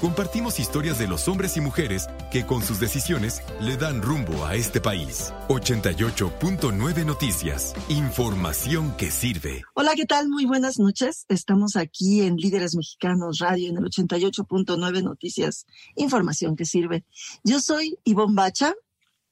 Compartimos historias de los hombres y mujeres que con sus decisiones le dan rumbo a este país. 88.9 Noticias. Información que sirve. Hola, ¿qué tal? Muy buenas noches. Estamos aquí en Líderes Mexicanos Radio en el 88.9 Noticias. Información que sirve. Yo soy Ivonne Bacha.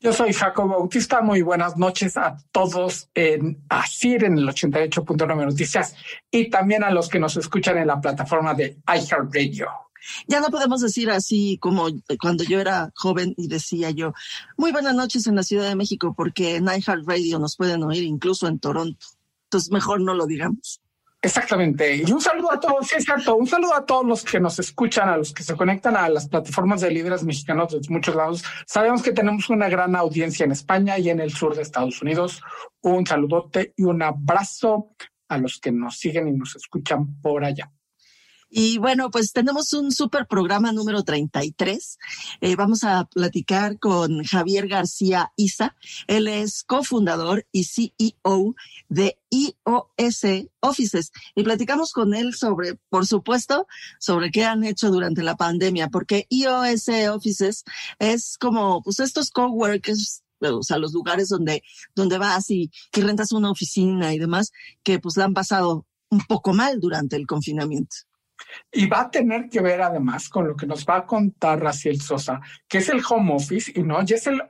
Yo soy Jacobo Bautista. Muy buenas noches a todos en ASIR en el 88.9 Noticias y también a los que nos escuchan en la plataforma de iHeartRadio. Ya no podemos decir así como cuando yo era joven y decía yo, muy buenas noches en la Ciudad de México, porque en Radio nos pueden oír incluso en Toronto. Entonces mejor no lo digamos. Exactamente. Y un saludo a todos, sí, exacto. Un saludo a todos los que nos escuchan, a los que se conectan a las plataformas de líderes mexicanos de muchos lados. Sabemos que tenemos una gran audiencia en España y en el sur de Estados Unidos. Un saludote y un abrazo a los que nos siguen y nos escuchan por allá. Y bueno, pues tenemos un super programa número 33. Eh, vamos a platicar con Javier García Isa. Él es cofundador y CEO de IOS Offices. Y platicamos con él sobre, por supuesto, sobre qué han hecho durante la pandemia, porque IOS Offices es como, pues estos coworkers o sea, los lugares donde, donde vas y, y rentas una oficina y demás, que pues la han pasado un poco mal durante el confinamiento. Y va a tener que ver además con lo que nos va a contar Raciel Sosa, que es el home office y no, ya es el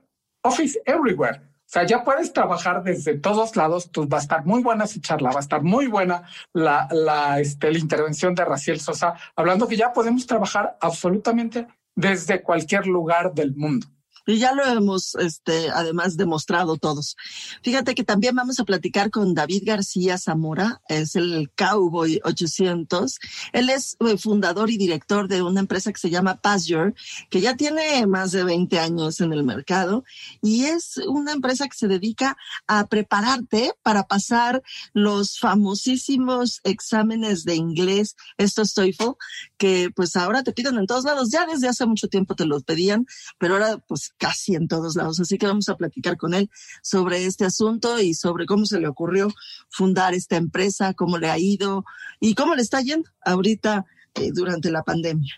office everywhere. O sea, ya puedes trabajar desde todos lados, pues va a estar muy buena esa charla, va a estar muy buena la, la, este, la intervención de Raciel Sosa, hablando que ya podemos trabajar absolutamente desde cualquier lugar del mundo. Y ya lo hemos, este, además demostrado todos. Fíjate que también vamos a platicar con David García Zamora, es el Cowboy 800. Él es eh, fundador y director de una empresa que se llama Pasture, que ya tiene más de 20 años en el mercado y es una empresa que se dedica a prepararte para pasar los famosísimos exámenes de inglés, estos TOEFL, que pues ahora te piden en todos lados. Ya desde hace mucho tiempo te los pedían, pero ahora pues casi en todos lados. Así que vamos a platicar con él sobre este asunto y sobre cómo se le ocurrió fundar esta empresa, cómo le ha ido y cómo le está yendo ahorita eh, durante la pandemia.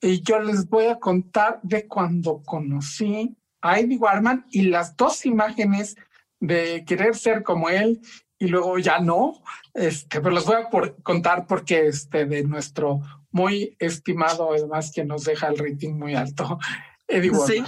Y yo les voy a contar de cuando conocí a Eddie Warman y las dos imágenes de querer ser como él y luego ya no, este, pero les voy a por contar porque este de nuestro muy estimado, además que nos deja el rating muy alto, Sí,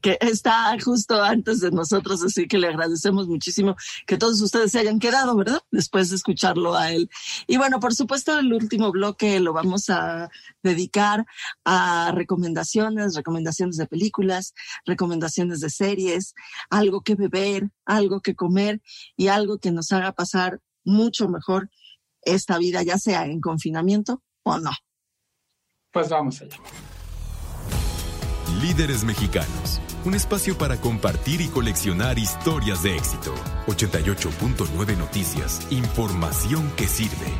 que está justo antes de nosotros, así que le agradecemos muchísimo que todos ustedes se hayan quedado, ¿verdad? Después de escucharlo a él. Y bueno, por supuesto, el último bloque lo vamos a dedicar a recomendaciones, recomendaciones de películas, recomendaciones de series, algo que beber, algo que comer y algo que nos haga pasar mucho mejor esta vida, ya sea en confinamiento o no. Pues vamos allá. Líderes Mexicanos, un espacio para compartir y coleccionar historias de éxito. 88.9 Noticias, información que sirve.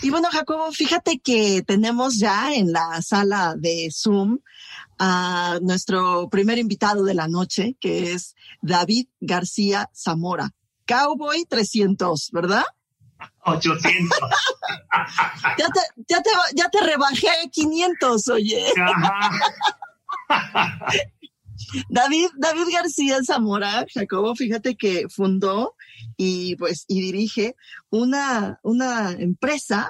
Y bueno, Jacobo, fíjate que tenemos ya en la sala de Zoom a nuestro primer invitado de la noche, que es David García Zamora, Cowboy 300, ¿verdad? 800. ya, te, ya, te, ya te rebajé 500, oye. David, David García Zamora, Jacobo, fíjate que fundó y pues y dirige una, una empresa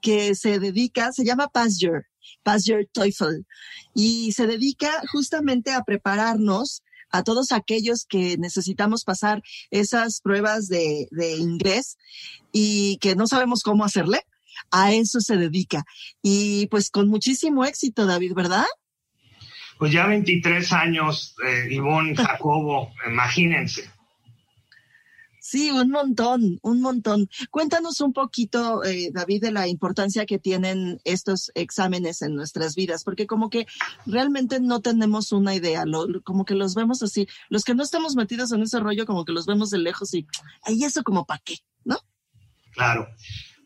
que se dedica, se llama Pasture, Pasture Teufel, y se dedica justamente a prepararnos a todos aquellos que necesitamos pasar esas pruebas de, de inglés y que no sabemos cómo hacerle. A eso se dedica. Y pues con muchísimo éxito, David, ¿verdad? Pues ya 23 años, eh, Ivonne Jacobo, imagínense. Sí, un montón, un montón. Cuéntanos un poquito, eh, David, de la importancia que tienen estos exámenes en nuestras vidas, porque como que realmente no tenemos una idea, como que los vemos así. Los que no estamos metidos en ese rollo, como que los vemos de lejos y, ¿y eso como para qué? ¿No? Claro.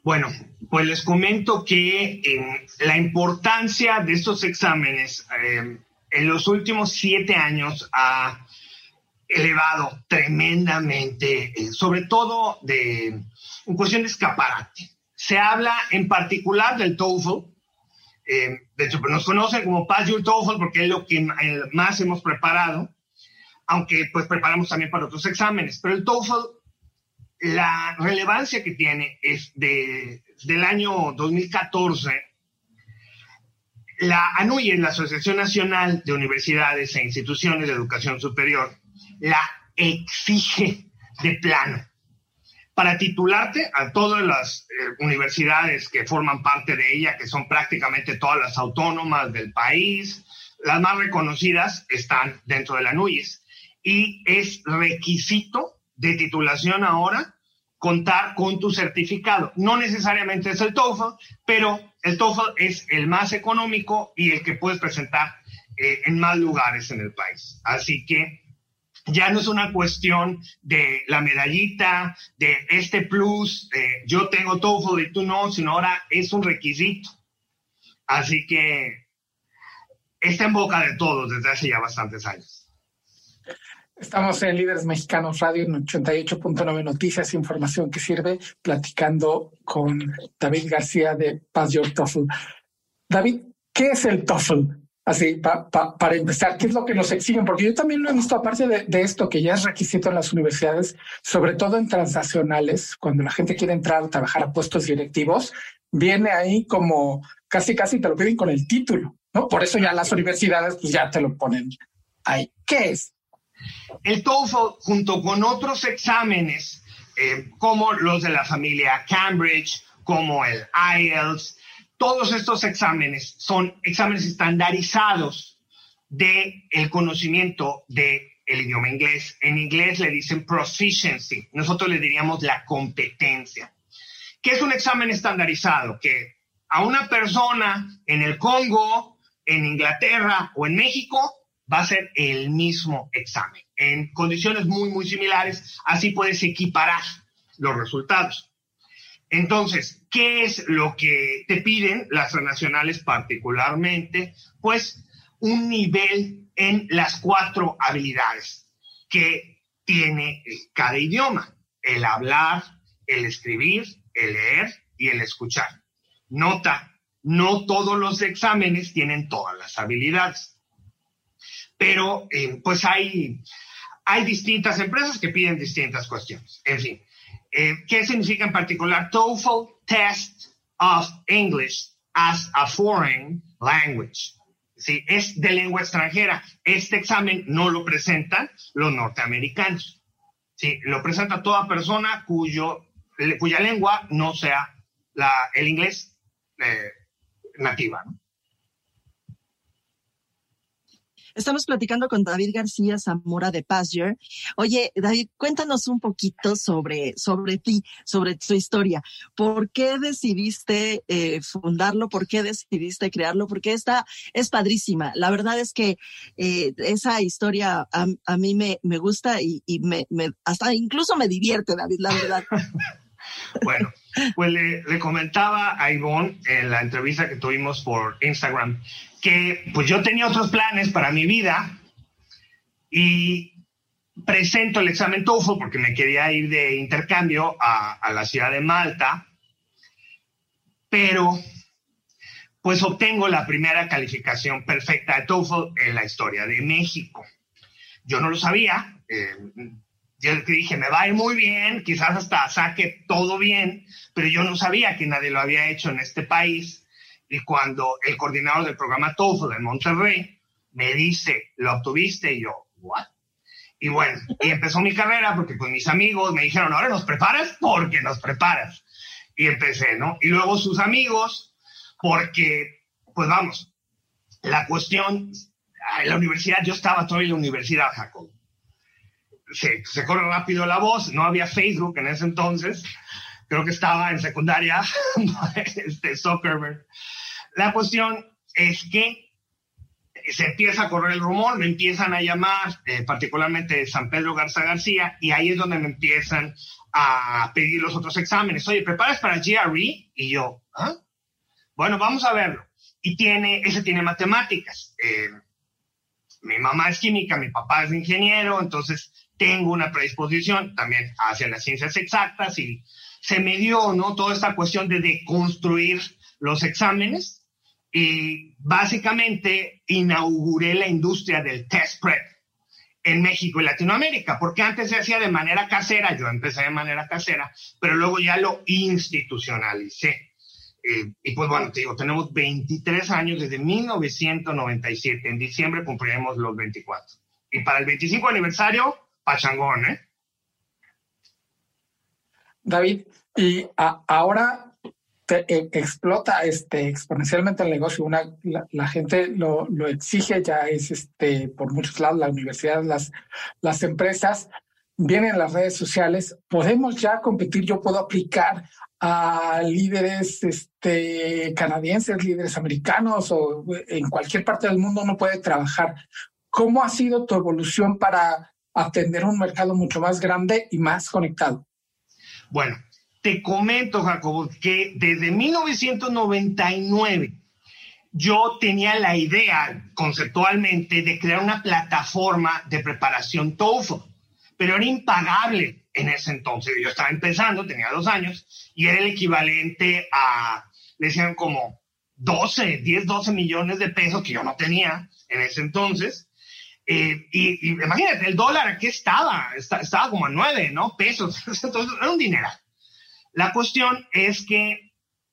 Bueno, pues les comento que eh, la importancia de estos exámenes eh, en los últimos siete años ha elevado tremendamente, eh, sobre todo de, en cuestión de escaparate. Se habla en particular del TOEFL, de hecho pues, nos conocen como Your TOEFL porque es lo que más hemos preparado, aunque pues preparamos también para otros exámenes, pero el TOEFL la relevancia que tiene es de, del año 2014. La ANUYE, la Asociación Nacional de Universidades e Instituciones de Educación Superior, la exige de plano. Para titularte a todas las eh, universidades que forman parte de ella, que son prácticamente todas las autónomas del país, las más reconocidas están dentro de la ANUYES. Y es requisito de titulación ahora contar con tu certificado. No necesariamente es el TOEFL, pero el TOEFL es el más económico y el que puedes presentar eh, en más lugares en el país. Así que ya no es una cuestión de la medallita, de este plus, de yo tengo TOEFL y tú no, sino ahora es un requisito. Así que está en boca de todos desde hace ya bastantes años. Estamos en Líderes Mexicanos Radio en 88.9 Noticias, información que sirve, platicando con David García de Pass Your TOEFL. David, ¿qué es el TOEFL? Así, para empezar, ¿qué es lo que nos exigen? Porque yo también lo he visto, aparte de, de, esto, que ya es requisito en las universidades, sobre todo en transnacionales, cuando la gente quiere entrar a trabajar a puestos directivos, viene ahí como casi, casi te lo piden con el título, ¿no? Por eso ya las universidades pues ya te lo ponen ahí. ¿Qué es? El TOEFL, junto con otros exámenes, eh, como los de la familia Cambridge, como el IELTS, todos estos exámenes son exámenes estandarizados de el conocimiento del el idioma inglés. En inglés le dicen proficiency, nosotros le diríamos la competencia. ¿Qué es un examen estandarizado? Que a una persona en el Congo, en Inglaterra o en México va a ser el mismo examen. En condiciones muy, muy similares, así puedes equiparar los resultados. Entonces, ¿qué es lo que te piden las nacionales particularmente? Pues un nivel en las cuatro habilidades que tiene cada idioma. El hablar, el escribir, el leer y el escuchar. Nota, no todos los exámenes tienen todas las habilidades pero eh, pues hay, hay distintas empresas que piden distintas cuestiones. En fin, eh, ¿qué significa en particular TOEFL Test of English as a Foreign Language? Sí, es de lengua extranjera. Este examen no lo presentan los norteamericanos. Sí, lo presenta toda persona cuyo, cuya lengua no sea la, el inglés eh, nativa. ¿no? Estamos platicando con David García Zamora de Pasture. Oye, David, cuéntanos un poquito sobre, sobre ti, sobre tu historia. ¿Por qué decidiste eh, fundarlo? ¿Por qué decidiste crearlo? Porque esta es padrísima. La verdad es que eh, esa historia a, mí me, me gusta y, me, hasta incluso me divierte, David, la verdad. bueno, pues le, le, comentaba a Ivonne en la entrevista que tuvimos por Instagram que pues yo tenía otros planes para mi vida y presento el examen TOEFL porque me quería ir de intercambio a, la ciudad de Malta, pero pues obtengo la primera calificación perfecta de TOEFL en la historia de México. Yo no lo sabía, eh, yo dije, me va a ir muy bien, quizás hasta saque todo bien, pero yo no sabía que nadie lo había hecho en este país y cuando el coordinador del programa TOEFL en Monterrey me dice, ¿lo obtuviste? Y yo, ¿what? Y bueno, y empezó mi carrera porque pues mis amigos me dijeron, ahora nos preparas porque nos preparas. Y empecé, ¿no? Y luego sus amigos, porque, pues vamos, la cuestión, en la universidad, yo estaba todavía en la universidad, Jacob. Se, se corre rápido la voz, no había Facebook en ese entonces, creo que estaba en secundaria, este Zuckerberg. La cuestión es que se empieza a correr el rumor, me empiezan a llamar, eh, particularmente San Pedro Garza García, y ahí es donde me empiezan a pedir los otros exámenes. Oye, ¿preparas para GRE? Y yo, ¿ah? Bueno, vamos a verlo. Y tiene, ese tiene matemáticas. Eh, mi mamá es química, mi papá es ingeniero, entonces tengo una predisposición también hacia las ciencias exactas y se me dio, ¿no? Toda esta cuestión de deconstruir los exámenes y básicamente inauguré la industria del test prep en México y Latinoamérica, porque antes se hacía de manera casera, yo empecé de manera casera, pero luego ya lo institucionalicé. Eh, y pues bueno, te digo, tenemos 23 años desde 1997. En diciembre cumpliremos los 24. Y para el 25 aniversario, pachangón, ¿eh? David, y ahora explota este, exponencialmente el negocio. Una, la, gente lo, lo, exige, ya es este, por muchos lados, la universidad, las, las empresas, vienen las redes sociales. Podemos ya competir, yo puedo aplicar a líderes este, canadienses, líderes americanos o en cualquier parte del mundo uno puede trabajar. ¿Cómo ha sido tu evolución para atender un mercado mucho más grande y más conectado? Bueno, te comento, Jacobo, que desde 1999 yo tenía la idea conceptualmente de crear una plataforma de preparación TOEFL, pero era impagable en ese entonces. Yo estaba empezando, tenía dos años, y era el equivalente a, decían como 12, 10, 12 millones de pesos que yo no tenía en ese entonces. Eh, y, imagínate, el dólar aquí estaba, estaba como a 9, ¿no? Pesos. Entonces era un dinero. La cuestión es que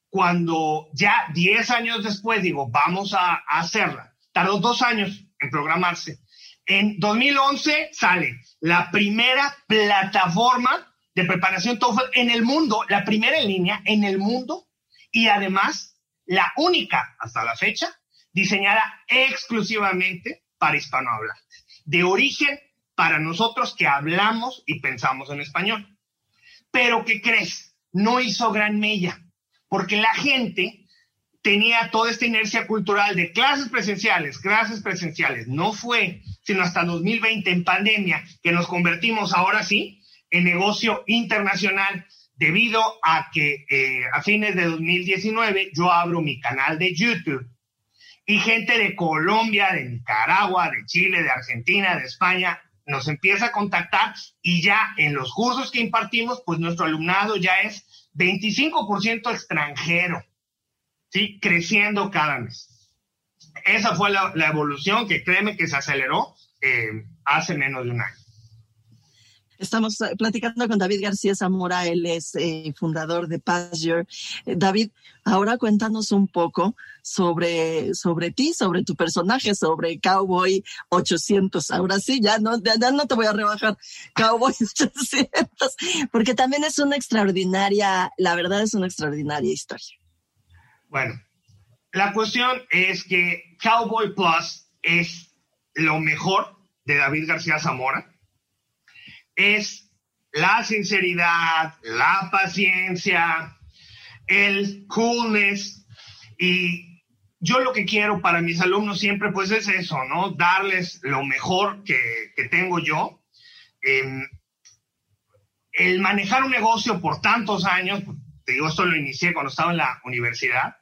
cuando ya 10 años después digo, vamos a, a hacerla, tardó dos años en programarse. En 2011 sale la primera plataforma de preparación TOEFL en el mundo, la primera en línea en el mundo y además la única hasta la fecha diseñada exclusivamente para hispanohablantes, de origen para nosotros que hablamos y pensamos en español. Pero ¿qué crees? No hizo gran mella, porque la gente tenía toda esta inercia cultural de clases presenciales, clases presenciales. No fue sino hasta 2020 en pandemia que nos convertimos ahora sí en negocio internacional debido a que eh, a fines de 2019 yo abro mi canal de YouTube y gente de Colombia, de Nicaragua, de Chile, de Argentina, de España nos empieza a contactar y ya en los cursos que impartimos, pues nuestro alumnado ya es 25% extranjero. ¿sí? Creciendo cada mes. Esa fue la, evolución que créeme que se aceleró eh, hace menos de un año. Estamos eh, platicando con David García Zamora, él es eh, fundador de Pasture. David, ahora cuéntanos un poco sobre, sobre ti, sobre tu personaje, sobre Cowboy 800. Ahora sí, ya no, ya no te voy a rebajar Cowboy 800, porque también es una extraordinaria, la verdad es una extraordinaria historia. Bueno, la cuestión es que Cowboy Plus es lo mejor de David García Zamora. Es la sinceridad, la paciencia, el coolness y yo lo que quiero para mis alumnos siempre pues es eso, ¿no? Darles lo mejor que, tengo yo. el manejar un negocio por tantos años, te digo, esto lo inicié cuando estaba en la universidad,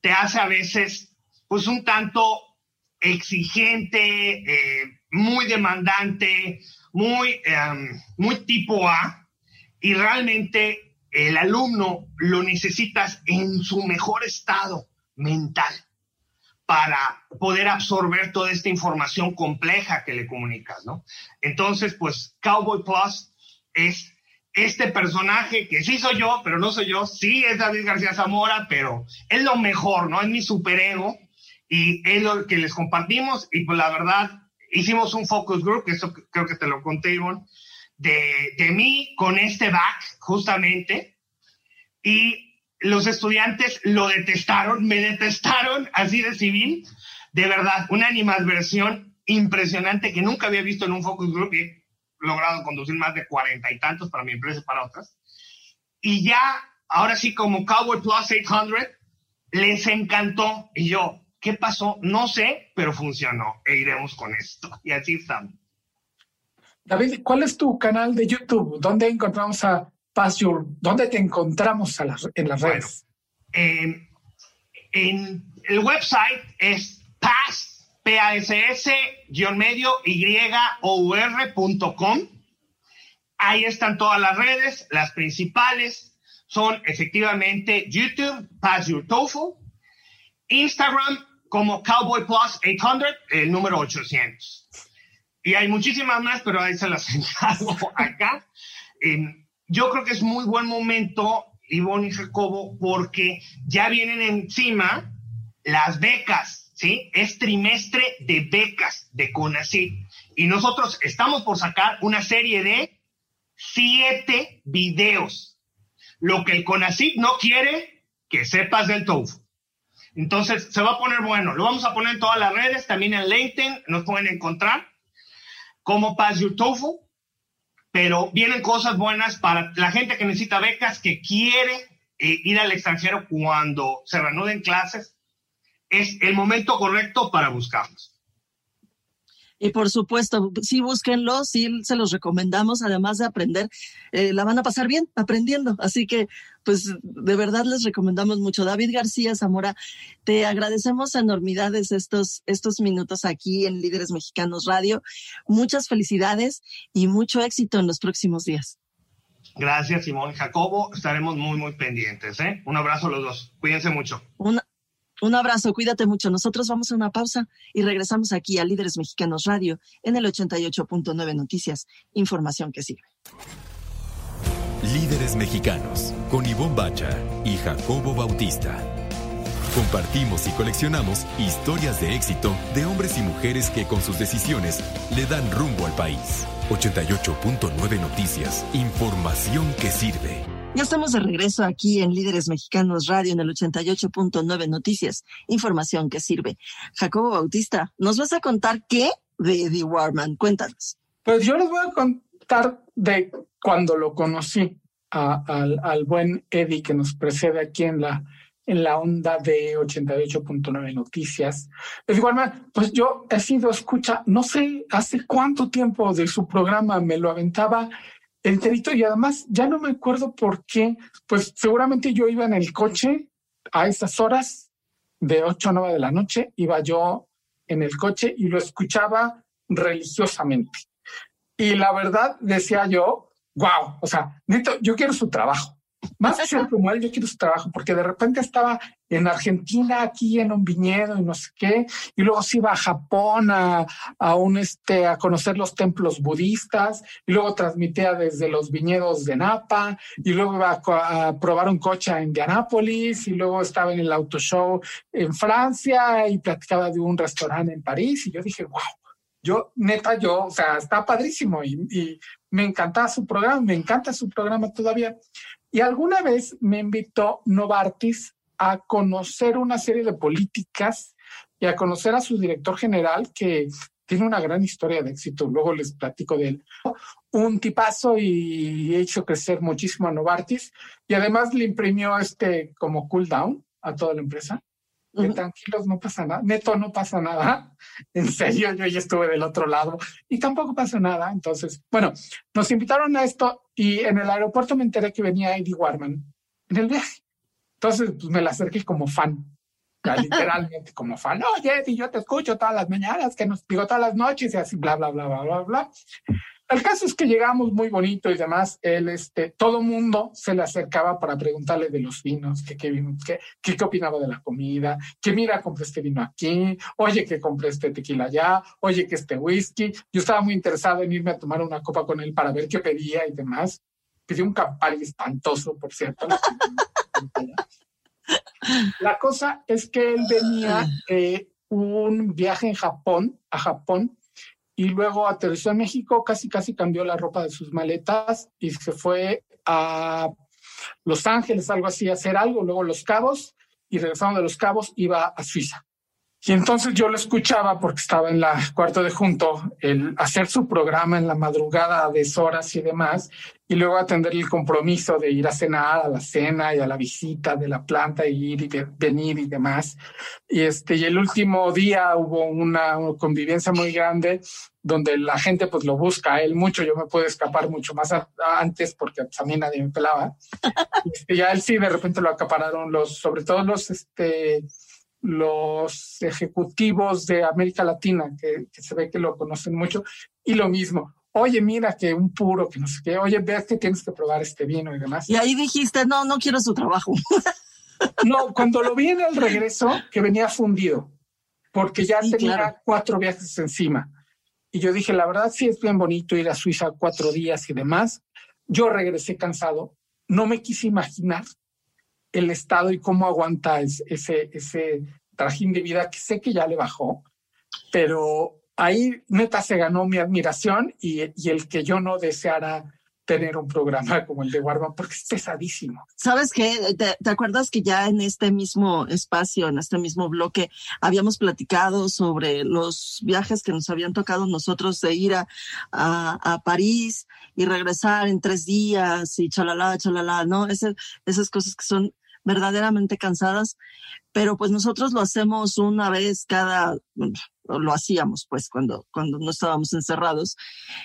te hace a veces, pues, un tanto exigente, eh, muy demandante, muy, em, muy tipo A, y realmente el alumno lo necesitas en su mejor estado mental para poder absorber toda esta información compleja que le comunicas, ¿no? Entonces, pues Cowboy Plus es este personaje que sí soy yo, pero no soy yo, sí es David García Zamora, pero es lo mejor, ¿no? Es mi superego y es lo que les compartimos y pues la verdad hicimos un focus group, que eso creo que te lo conté, Ivonne, de, de mí con este back justamente y los estudiantes lo detestaron, me detestaron así de civil, de verdad, una animadversión impresionante que nunca había visto en un focus group y logrado conducir más de cuarenta y tantos para mi empresa y para otras. Y ya, ahora sí, como Cowboy Plus 800, les encantó. Y yo, ¿Qué pasó? No sé, pero funcionó. E iremos con esto. Y así estamos. David, ¿cuál es tu canal de YouTube? ¿Dónde encontramos a Paz ¿Dónde te encontramos en las redes? en el website es paz, p a s s medio y o r.com. Ahí están todas las redes, las principales son efectivamente YouTube, Pass Your TOEFL, Instagram como Cowboy Plus 800, el número 800. Y hay muchísimas más, pero ahí se las encargo acá. Em, yo creo que es muy buen momento, Ivonne y Jacobo, porque ya vienen encima las becas, ¿sí? Es trimestre de becas de CONACYT. Y nosotros estamos por sacar una serie de siete videos. Lo que el CONACYT no quiere que sepas del TOEFL. Entonces, se va a poner bueno. Lo vamos a poner en todas las redes, también en LinkedIn, nos pueden encontrar como Pass Your TOEFL, pero vienen cosas buenas para la gente que necesita becas, que quiere eh, ir al extranjero cuando se reanuden clases. Es el momento correcto para buscarlos. Y por supuesto, sí búsquenlo, sí se los recomendamos, además de aprender, eh, la van a pasar bien aprendiendo. Así que, pues, de verdad les recomendamos mucho. David García Zamora, te agradecemos enormidades estos, estos minutos aquí en Líderes Mexicanos Radio. Muchas felicidades y mucho éxito en los próximos días. Gracias, Simón Jacobo. Estaremos muy, muy pendientes. ¿eh? Un abrazo a los dos. Cuídense mucho. Un abrazo, cuídate mucho. Nosotros vamos a una pausa y regresamos aquí a Líderes Mexicanos Radio en el 88.9 Noticias. Información que sirve. Líderes Mexicanos con Ivonne Bacha y Jacobo Bautista. Compartimos y coleccionamos historias de éxito de hombres y mujeres que con sus decisiones le dan rumbo al país. 88.9 Noticias. Información que sirve. Ya estamos de regreso aquí en Líderes Mexicanos Radio en el 88.9 Noticias, información que sirve. Jacobo Bautista, ¿nos vas a contar qué de Eddie Warman? Cuéntanos. Pues yo les voy a contar de cuando lo conocí al, buen Eddie que nos precede aquí en la, en la onda de 88.9 Noticias. Eddie Warman, pues yo he sido escucha, no sé hace cuánto tiempo de su programa me lo aventaba enterito y además ya no me acuerdo por qué, pues seguramente yo iba en el coche a esas horas de 8 a 9 de la noche, iba yo en el coche y lo escuchaba religiosamente. Y la verdad decía yo, wow, o sea, neto, yo quiero su trabajo. Más que ser como él, yo quiero su trabajo, porque de repente estaba en Argentina, aquí en un viñedo y no sé qué, y luego se iba a Japón a, a, un, este, a conocer los templos budistas, y luego transmitía desde los viñedos de Napa, y luego iba a, a probar un coche en Indianápolis, y luego estaba en el auto show en Francia, y platicaba de un restaurante en París, y yo dije, wow, yo, neta, yo, o sea, está padrísimo y, y, me encanta su programa, me encanta su programa todavía. Y alguna vez me invitó Novartis a conocer una serie de políticas y a conocer a su director general que tiene una gran historia de éxito. Luego les platico de él. Un tipazo y he hecho crecer muchísimo a Novartis y además le imprimió este como cool down a toda la empresa. Tranquilos, no pasa nada. Neto, no pasa nada. En serio, yo ya estuve del otro lado y tampoco pasó nada. Entonces, bueno, nos invitaron a esto y en el aeropuerto me enteré que venía Eddie Warman en el viaje. Entonces, pues me la acerqué como fan, literalmente como fan. Oye, Eddie, yo te escucho todas las mañanas, que nos digo todas las noches y así, bla, bla, bla, bla, bla, bla. El caso es que llegamos muy bonito y demás. Él, este, todo mundo se le acercaba para preguntarle de los vinos, que qué vino, qué, qué, opinaba de la comida, que mira, compré este vino aquí, oye, que compré este tequila allá, oye, que este whisky. Yo estaba muy interesado en irme a tomar una copa con él para ver qué pedía y demás. Pidió un Campari espantoso, por cierto. la cosa es que él venía de un viaje en Japón, a Japón, y luego aterrizó en México, casi casi cambió la ropa de sus maletas y se fue a Los Ángeles, algo así, a hacer algo, luego Los Cabos, y regresando de Los Cabos iba a Suiza. Y entonces yo lo escuchaba porque estaba en la cuarto de junto, el hacer su programa en la madrugada a deshoras y demás, y luego atender el compromiso de ir a cenar, a la cena y a la visita de la planta y ir y venir y demás. Y este, y el último día hubo una, convivencia muy grande donde la gente pues lo busca a él mucho, yo me puedo escapar mucho más antes porque pues, a mí nadie me pelaba. y este, ya él sí de repente lo acapararon los, sobre todo los, este, los ejecutivos de América Latina, que, se ve que lo conocen mucho, y lo mismo. Oye, mira que un puro, que no sé qué, oye, ves que tienes que probar este vino y demás. Y ahí dijiste, no, no quiero su trabajo. no, cuando lo vi en el regreso, que venía fundido, porque ya tenía cuatro viajes encima. Y yo dije, la verdad sí es bien bonito ir a Suiza cuatro días y demás. Yo regresé cansado, no me quise imaginar el Estado y cómo aguanta ese, ese trajín de vida que sé que ya le bajó, pero ahí neta se ganó mi admiración y, el que yo no deseara tener un programa como el de Warman porque es pesadísimo. ¿Sabes qué? ¿Te, acuerdas que ya en este mismo espacio, en este mismo bloque, habíamos platicado sobre los viajes que nos habían tocado nosotros de ir a, a, París y regresar en tres días y chalala, chalala, ¿no? esas cosas que son verdaderamente cansadas, pero pues nosotros lo hacemos una vez cada, lo hacíamos pues cuando, cuando no estábamos encerrados,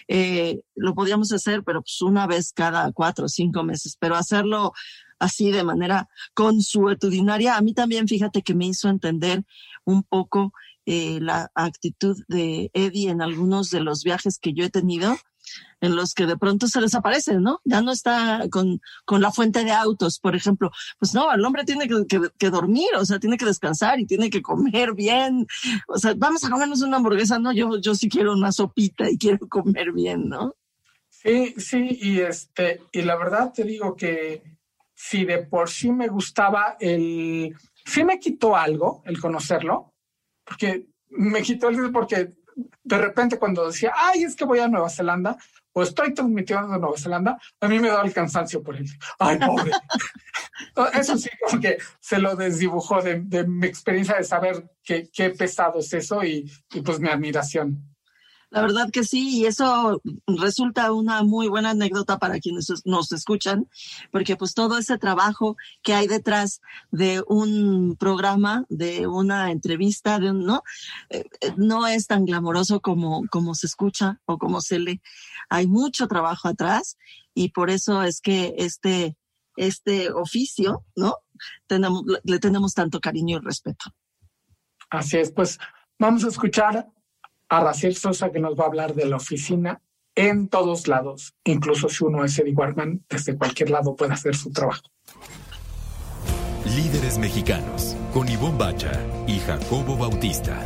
eh, lo podíamos hacer, pero pues una vez cada cuatro o cinco meses, pero hacerlo así de manera consuetudinaria, a mí también fíjate que me hizo entender un poco eh, la actitud de Eddie en algunos de los viajes que yo he tenido en los que de pronto se desaparece, ¿no? Ya no está con, con la fuente de autos, por ejemplo. Pues no, el hombre tiene que, dormir, o sea, tiene que descansar y tiene que comer bien. O sea, vamos a comernos una hamburguesa, no, yo, yo sí quiero una sopita y quiero comer bien, ¿no? Sí, sí, y este, y la verdad te digo que si de por sí me gustaba el, sí me quitó algo el conocerlo, porque me quitó el porque de repente cuando decía, ay, es que voy a Nueva Zelanda o estoy transmitiendo de Nueva Zelanda, a mí me da el cansancio por él. Ay, pobre. eso sí, como que se lo desdibujó de, mi experiencia de saber qué, qué pesado es eso y, y pues mi admiración. La verdad que sí, y eso resulta una muy buena anécdota para quienes nos escuchan, porque pues todo ese trabajo que hay detrás de un programa, de una entrevista, de un, ¿no? Eh, eh, no es tan glamoroso como, como se escucha o como se lee. Hay mucho trabajo atrás y por eso es que este, este oficio, ¿no? Tenemos, le tenemos tanto cariño y respeto. Así es, pues vamos a escuchar a Raciel Sosa que nos va a hablar de la oficina en todos lados, incluso si uno es Eddie Warman, desde cualquier lado puede hacer su trabajo. Líderes mexicanos, con Ivonne Bacha y Jacobo Bautista.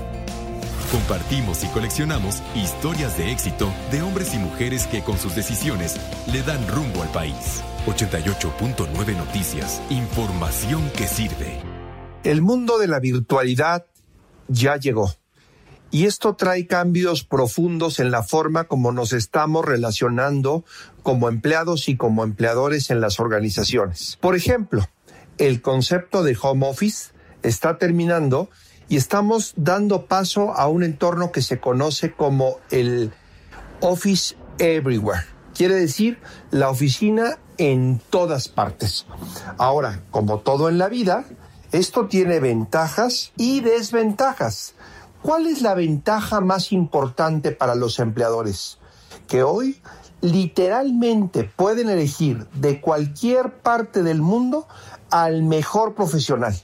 Compartimos y coleccionamos historias de éxito de hombres y mujeres que con sus decisiones le dan rumbo al país. 88.9 Noticias, información que sirve. El mundo de la virtualidad ya llegó y esto trae cambios profundos en la forma como nos estamos relacionando como empleados y como empleadores en las organizaciones. Por ejemplo, el concepto de home office está terminando y estamos dando paso a un entorno que se conoce como el Office Everywhere. Quiere decir la oficina en todas partes. Ahora, como todo en la vida, esto tiene ventajas y desventajas. ¿Cuál es la ventaja más importante para los empleadores? Que hoy literalmente pueden elegir de cualquier parte del mundo al mejor profesional.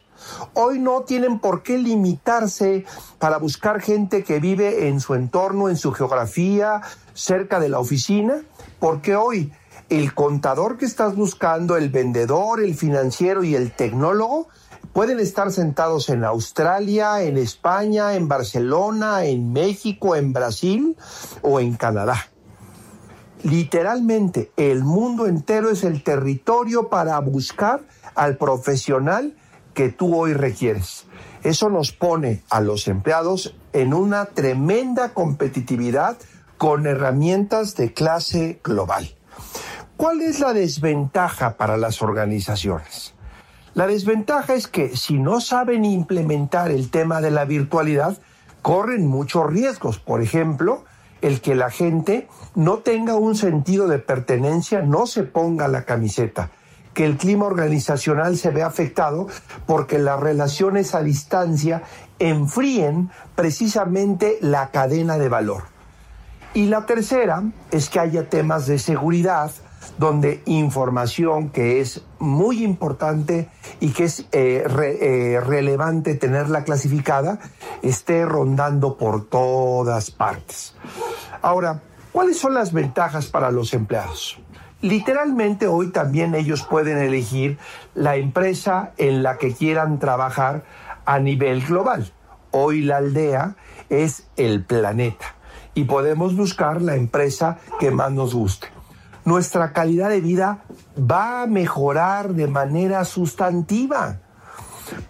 Hoy no tienen por qué limitarse para buscar gente que vive en su entorno, en su geografía, cerca de la oficina, porque hoy el contador que estás buscando, el vendedor, el financiero y el tecnólogo Pueden estar sentados en Australia, en España, en Barcelona, en México, en Brasil o en Canadá. Literalmente, el mundo entero es el territorio para buscar al profesional que tú hoy requieres. Eso nos pone a los empleados en una tremenda competitividad con herramientas de clase global. ¿Cuál es la desventaja para las organizaciones? La desventaja es que si no saben implementar el tema de la virtualidad, corren muchos riesgos. Por ejemplo, el que la gente no tenga un sentido de pertenencia, no se ponga la camiseta, que el clima organizacional se vea afectado porque las relaciones a distancia enfríen precisamente la cadena de valor. Y la tercera es que haya temas de seguridad donde información que es muy importante y que es eh, eh, relevante tenerla clasificada esté rondando por todas partes. Ahora, ¿cuáles son las ventajas para los empleados? Literalmente hoy también ellos pueden elegir la empresa en la que quieran trabajar a nivel global. Hoy la aldea es el planeta y podemos buscar la empresa que más nos guste nuestra calidad de vida va a mejorar de manera sustantiva.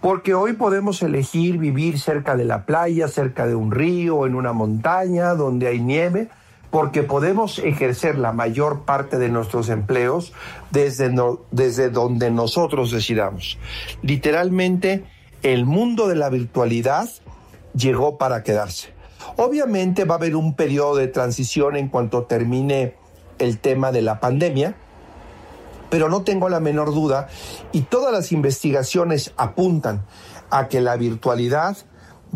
Porque hoy podemos elegir vivir cerca de la playa, cerca de un río, en una montaña, donde hay nieve, porque podemos ejercer la mayor parte de nuestros empleos desde, desde donde nosotros decidamos. Literalmente, el mundo de la virtualidad llegó para quedarse. Obviamente va a haber un periodo de transición en cuanto termine el tema de la pandemia, pero no tengo la menor duda y todas las investigaciones apuntan a que la virtualidad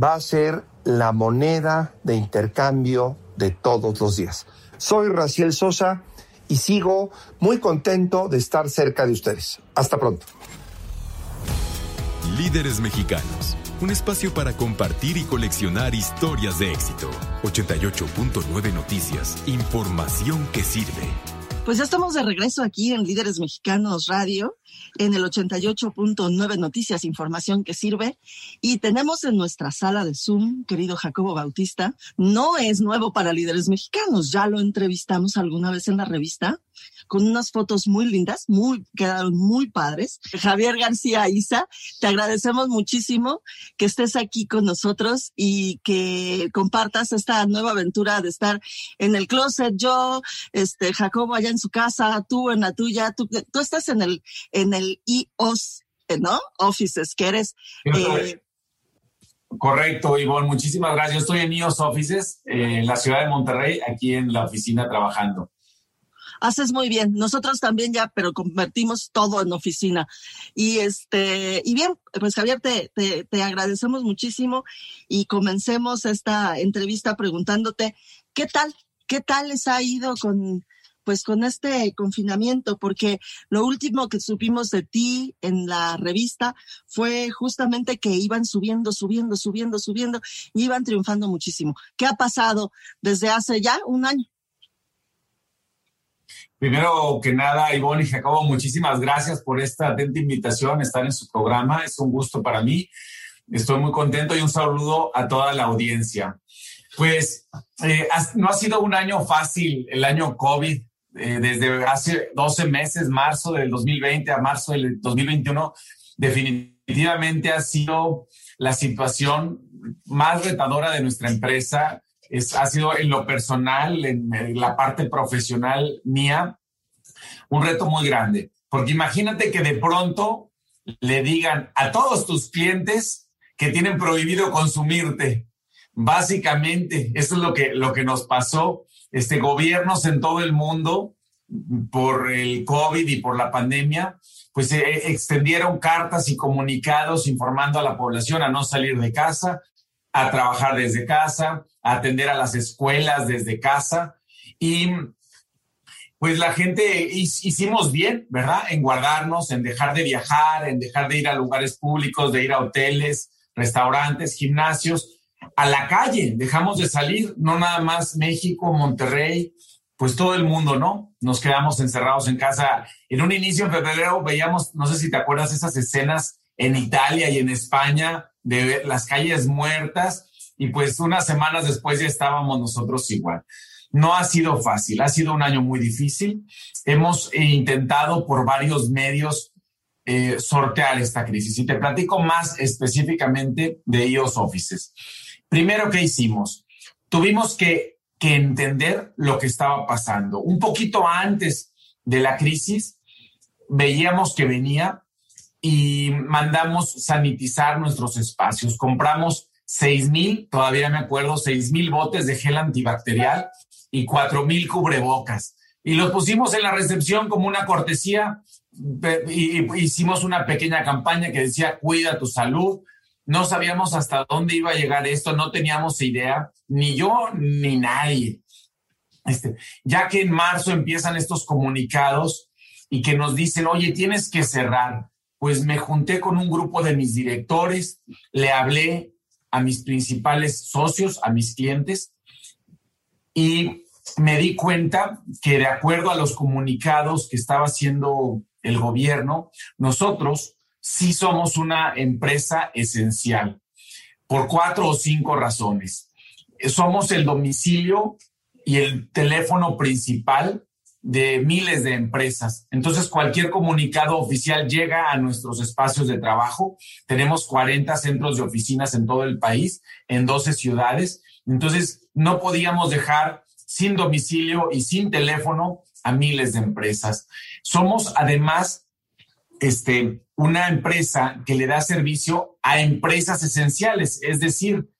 va a ser la moneda de intercambio de todos los días. Soy Raciel Sosa y sigo muy contento de estar cerca de ustedes. Hasta pronto. Líderes mexicanos un espacio para compartir y coleccionar historias de éxito. 88.9 Noticias, información que sirve. Pues ya estamos de regreso aquí en Líderes Mexicanos Radio, en el 88.9 Noticias, información que sirve. Y tenemos en nuestra sala de Zoom, querido Jacobo Bautista, no es nuevo para Líderes Mexicanos, ya lo entrevistamos alguna vez en la revista con unas fotos muy lindas, muy, quedaron muy padres. Javier García Isa, te agradecemos muchísimo que estés aquí con nosotros y que compartas esta nueva aventura de estar en el closet. Yo, este, Jacobo allá en su casa, tú en la tuya, tú, tú estás en el, en el IOS, ¿no? Offices, que eres. Eh, Correcto, Ivonne. Muchísimas gracias. Yo estoy en IOS Offices, eh, en la ciudad de Monterrey, aquí en la oficina trabajando haces muy bien. Nosotros también ya, pero convertimos todo en oficina. Y este, y bien, pues Javier, te, te, te agradecemos muchísimo y comencemos esta entrevista preguntándote, ¿qué tal? ¿Qué tal les ha ido con, pues con este confinamiento, porque lo último que supimos de ti en la revista fue justamente que iban subiendo, subiendo, subiendo, subiendo y iban triunfando muchísimo. ¿Qué ha pasado desde hace ya un año? Primero que nada, Ivonne y Jacobo, muchísimas gracias por esta atenta invitación, estar en su programa. Es un gusto para mí. Estoy muy contento y un saludo a toda la audiencia. Pues eh, no ha sido un año fácil, el año COVID, eh, desde hace 12 meses, marzo del 2020 a marzo del 2021, definitivamente ha sido la situación más retadora de nuestra empresa es, ha sido en lo personal, en, la parte profesional mía, un reto muy grande. Porque imagínate que de pronto le digan a todos tus clientes que tienen prohibido consumirte. Básicamente, eso es lo que, lo que nos pasó. Este, gobiernos en todo el mundo, por el COVID y por la pandemia, pues eh, extendieron cartas y comunicados informando a la población a no salir de casa, a trabajar desde casa, atender a las escuelas desde casa. Y pues la gente hicimos bien, ¿verdad? En guardarnos, en dejar de viajar, en dejar de ir a lugares públicos, de ir a hoteles, restaurantes, gimnasios, a la calle. Dejamos de salir, no nada más México, Monterrey, pues todo el mundo, ¿no? Nos quedamos encerrados en casa. En un inicio en febrero veíamos, no sé si te acuerdas, esas escenas en Italia y en España de las calles muertas y pues unas semanas después ya estábamos nosotros igual. No ha sido fácil, ha sido un año muy difícil. Hemos intentado por varios medios eh, sortear esta crisis y te platico más específicamente de IOS Offices. Primero, ¿qué hicimos? Tuvimos que, que entender lo que estaba pasando. Un poquito antes de la crisis, veíamos que venía y mandamos sanitizar nuestros espacios. Compramos seis mil, todavía me acuerdo, seis mil botes de gel antibacterial y cuatro mil cubrebocas. Y los pusimos en la recepción como una cortesía y hicimos una pequeña campaña que decía cuida tu salud. No sabíamos hasta dónde iba a llegar esto, no teníamos idea, ni yo ni nadie. Este, ya que en marzo empiezan estos comunicados y que nos dicen, oye, tienes que cerrar, pues me junté con un grupo de mis directores, le hablé a mis principales socios, a mis clientes, y me di cuenta que de acuerdo a los comunicados que estaba haciendo el gobierno, nosotros sí somos una empresa esencial por cuatro o cinco razones. Somos el domicilio y el teléfono principal de miles de empresas. Entonces, cualquier comunicado oficial llega a nuestros espacios de trabajo. Tenemos 40 centros de oficinas en todo el país, en 12 ciudades. Entonces, no podíamos dejar sin domicilio y sin teléfono a miles de empresas. Somos además este, una empresa que le da servicio a empresas esenciales, es decir,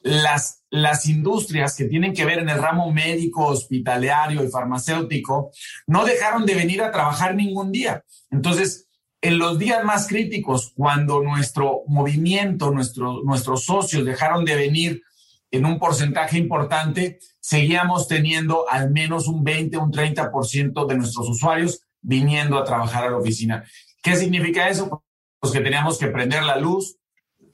las, las industrias que tienen que ver en el ramo médico, hospitalario y farmacéutico no dejaron de venir a trabajar ningún día. Entonces, en los días más críticos, cuando nuestro movimiento, nuestro, nuestros socios dejaron de venir en un porcentaje importante, seguíamos teniendo al menos un 20, un 30% de nuestros usuarios viniendo a trabajar a la oficina. ¿Qué significa eso? Pues que teníamos que prender la luz,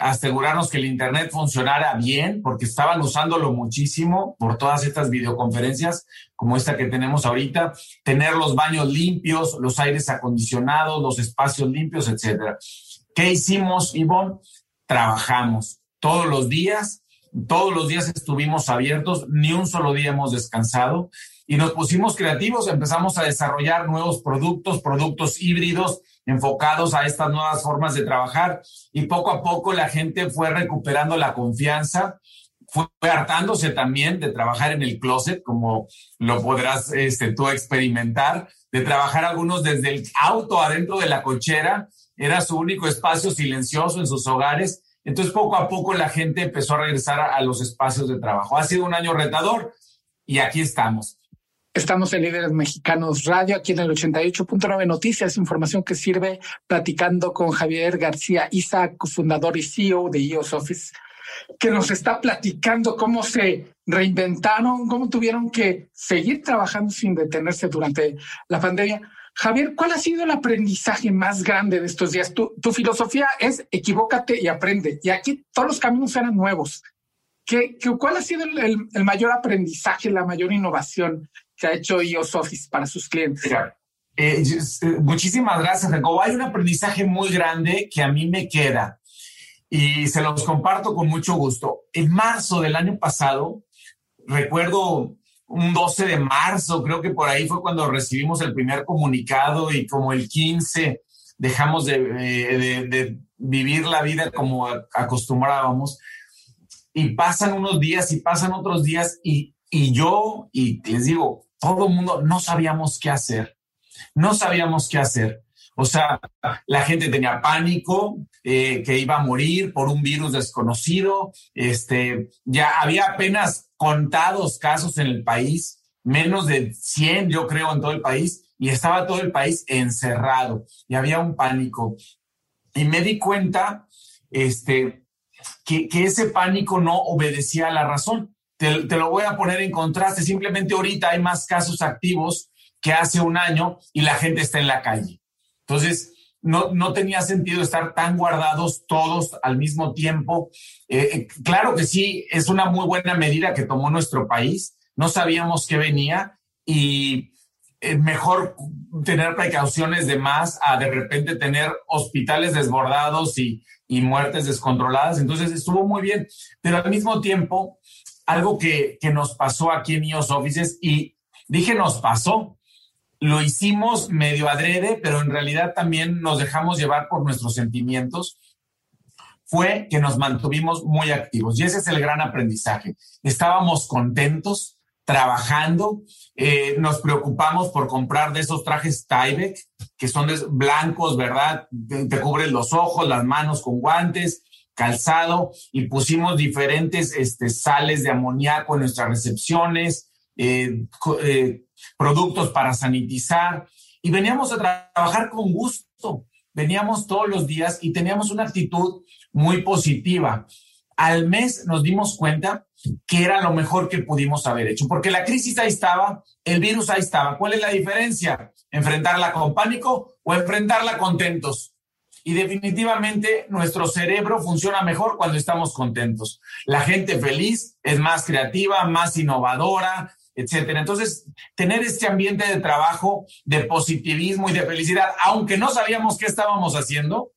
asegurarnos que el Internet funcionara bien, porque estaban usándolo muchísimo por todas estas videoconferencias como esta que tenemos ahorita, tener los baños limpios, los aires acondicionados, los espacios limpios, etcétera. ¿Qué hicimos, Ivonne? Trabajamos todos los días, todos los días estuvimos abiertos, ni un solo día hemos descansado y nos pusimos creativos, empezamos a desarrollar nuevos productos, productos híbridos, enfocados a estas nuevas formas de trabajar y poco a poco la gente fue recuperando la confianza, fue hartándose también de trabajar en el closet, como lo podrás este, tú experimentar, de trabajar algunos desde el auto adentro de la cochera, era su único espacio silencioso en sus hogares. Entonces poco a poco la gente empezó a regresar a los espacios de trabajo. Ha sido un año retador y aquí estamos. Estamos en Líderes Mexicanos Radio, aquí en el 88.9 Noticias, información que sirve platicando con Javier García Isaac, fundador y CEO de EOS Office, que nos está platicando cómo se reinventaron, cómo tuvieron que seguir trabajando sin detenerse durante la pandemia. Javier, ¿cuál ha sido el aprendizaje más grande de estos días? Tu, filosofía es equivócate y aprende. Y aquí todos los caminos eran nuevos. ¿Qué, cuál ha sido el, mayor aprendizaje, la mayor innovación que ha hecho iOS Office para sus clientes? Eh, eh, muchísimas gracias, Jacobo. Hay un aprendizaje muy grande que a mí me queda y se los comparto con mucho gusto. En marzo del año pasado, recuerdo un 12 de marzo, creo que por ahí fue cuando recibimos el primer comunicado y como el 15 dejamos de, eh, de vivir la vida como acostumbrábamos. Y pasan unos días y pasan otros días y, y yo, y les digo, todo el mundo no sabíamos qué hacer. No sabíamos qué hacer. O sea, la gente tenía pánico, eh, que iba a morir por un virus desconocido. Este, ya había apenas contados casos en el país, menos de 100, yo creo, en todo el país, y estaba todo el país encerrado y había un pánico. Y me di cuenta, este, que, que ese pánico no obedecía a la razón. Te, lo voy a poner en contraste. Simplemente ahorita hay más casos activos que hace un año y la gente está en la calle. Entonces, no, no tenía sentido estar tan guardados todos al mismo tiempo. Eh, eh, claro que sí, es una muy buena medida que tomó nuestro país. No sabíamos qué venía y es mejor tener precauciones de más a de repente tener hospitales desbordados y, y muertes descontroladas. Entonces estuvo muy bien, pero al mismo tiempo algo que, nos pasó aquí en IOS Offices y dije nos pasó. Lo hicimos medio adrede, pero en realidad también nos dejamos llevar por nuestros sentimientos. Fue que nos mantuvimos muy activos y ese es el gran aprendizaje. Estábamos contentos, trabajando. Eh, nos preocupamos por comprar de esos trajes Tyvek, que son blancos, ¿verdad? Te, cubren los ojos, las manos con guantes, calzado, y pusimos diferentes este, sales de amoníaco en nuestras recepciones, eh, eh, productos para sanitizar, y veníamos a trabajar con gusto. Veníamos todos los días y teníamos una actitud muy positiva. Al mes nos dimos cuenta que era lo mejor que pudimos haber hecho, porque la crisis ahí estaba, el virus ahí estaba. ¿Cuál es la diferencia? ¿Enfrentarla con pánico o enfrentarla contentos? Y definitivamente nuestro cerebro funciona mejor cuando estamos contentos. La gente feliz es más creativa, más innovadora, etcétera. Entonces, tener este ambiente de trabajo, de positivismo y de felicidad, aunque no sabíamos qué estábamos haciendo,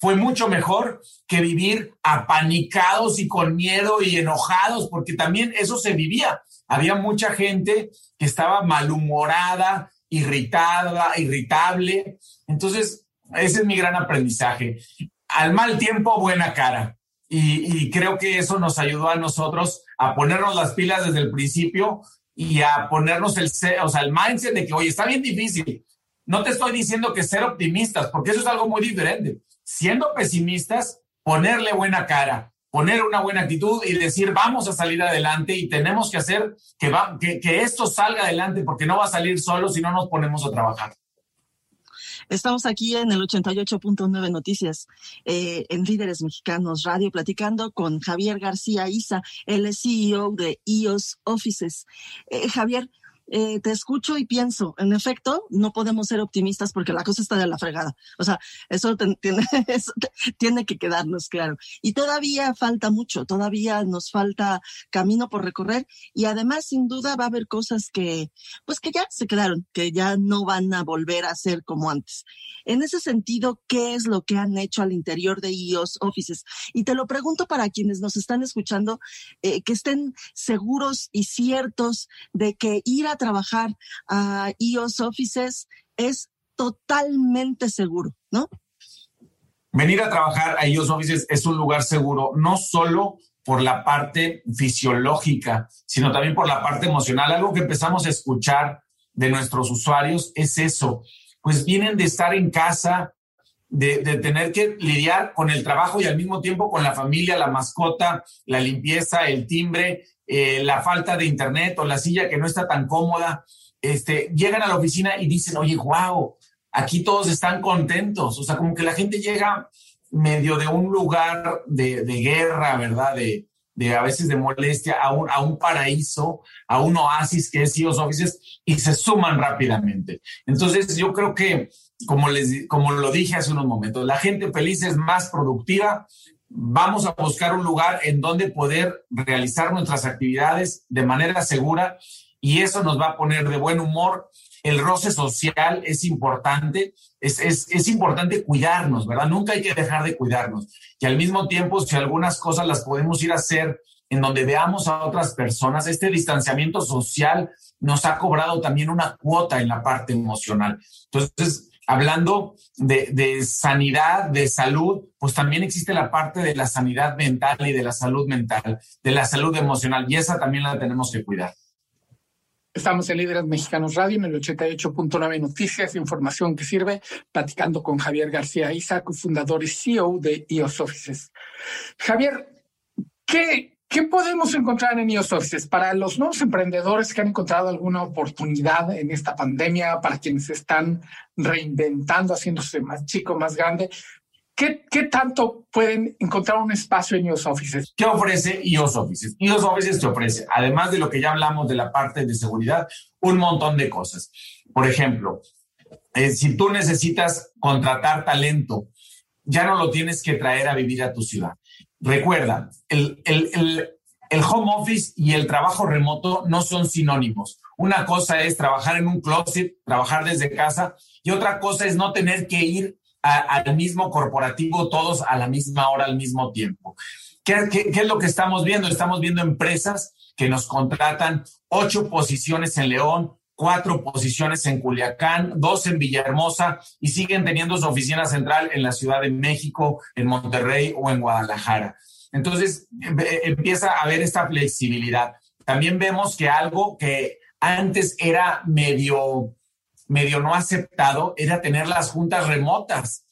fue mucho mejor que vivir apanicados y con miedo y enojados, porque también eso se vivía. Había mucha gente que estaba malhumorada, irritada, irritable. Entonces, ese es mi gran aprendizaje. Al mal tiempo, buena cara. Y, creo que eso nos ayudó a nosotros a ponernos las pilas desde el principio y a ponernos el, o sea, el mindset de que, oye, está bien difícil. No te estoy diciendo que ser optimistas, porque eso es algo muy diferente siendo pesimistas, ponerle buena cara, poner una buena actitud y decir, vamos a salir adelante y tenemos que hacer que, esto salga adelante porque no va a salir solo si no nos ponemos a trabajar. Estamos aquí en el 88.9 Noticias, eh, en Líderes Mexicanos Radio, platicando con Javier García Isa, el CEO de EOS Offices. Eh, Javier, eh, te escucho y pienso, en efecto, no podemos ser optimistas porque la cosa está de la fregada. O sea, eso, tiene, tiene que quedarnos claro. Y todavía falta mucho, todavía nos falta camino por recorrer y además, sin duda, va a haber cosas que, pues que ya se quedaron, que ya no van a volver a ser como antes. En ese sentido, ¿qué es lo que han hecho al interior de IOS Offices? Y te lo pregunto para quienes nos están escuchando, eh, que estén seguros y ciertos de que ir a trabajar a IOS Offices es totalmente seguro, ¿no? Venir a trabajar a IOS Offices es un lugar seguro, no solo por la parte fisiológica, sino también por la parte emocional. Algo que empezamos a escuchar de nuestros usuarios es eso, pues vienen de estar en casa, de, tener que lidiar con el trabajo y al mismo tiempo con la familia, la mascota, la limpieza, el timbre, eh, la falta de internet o la silla que no está tan cómoda. Este, llegan a la oficina y dicen, oye, wow, aquí todos están contentos. O sea, como que la gente llega medio de un lugar de, guerra, ¿verdad? De, de a veces de molestia a un, paraíso, a un oasis que es CEOs Offices y se suman rápidamente. Entonces yo creo que, como, les, como lo dije hace unos momentos, la gente feliz es más productiva. Vamos a buscar un lugar en donde poder realizar nuestras actividades de manera segura y eso nos va a poner de buen humor el roce social es importante, es, es, es, importante cuidarnos, ¿verdad? Nunca hay que dejar de cuidarnos. Y al mismo tiempo, si algunas cosas las podemos ir a hacer en donde veamos a otras personas, este distanciamiento social nos ha cobrado también una cuota en la parte emocional. Entonces, hablando de, de, sanidad, de salud, pues también existe la parte de la sanidad mental y de la salud mental, de la salud emocional, y esa también la tenemos que cuidar. Estamos en Líderes Mexicanos Radio en el 88.9 Noticias, información que sirve, platicando con Javier García Isaac, fundador y CEO de IOS Offices. Javier, ¿qué, ¿qué podemos encontrar en IOS Offices para los nuevos emprendedores que han encontrado alguna oportunidad en esta pandemia, para quienes están reinventando, haciéndose más chico, más grande? ¿Qué, ¿Qué, tanto pueden encontrar un espacio en IOS Offices? ¿Qué ofrece IOS Offices? IOS Offices te ofrece, además de lo que ya hablamos de la parte de seguridad, un montón de cosas. Por ejemplo, eh, si tú necesitas contratar talento, ya no lo tienes que traer a vivir a tu ciudad. Recuerda, el, el, el, home office y el trabajo remoto no son sinónimos. Una cosa es trabajar en un closet, trabajar desde casa, y otra cosa es no tener que ir al mismo corporativo todos a la misma hora, al mismo tiempo. ¿Qué, ¿Qué, es lo que estamos viendo? Estamos viendo empresas que nos contratan ocho posiciones en León, cuatro posiciones en Culiacán, dos en Villahermosa y siguen teniendo su oficina central en la Ciudad de México, en Monterrey o en Guadalajara. Entonces empieza a haber esta flexibilidad. también vemos que algo que antes era medio, medio no aceptado era tener las juntas remotas,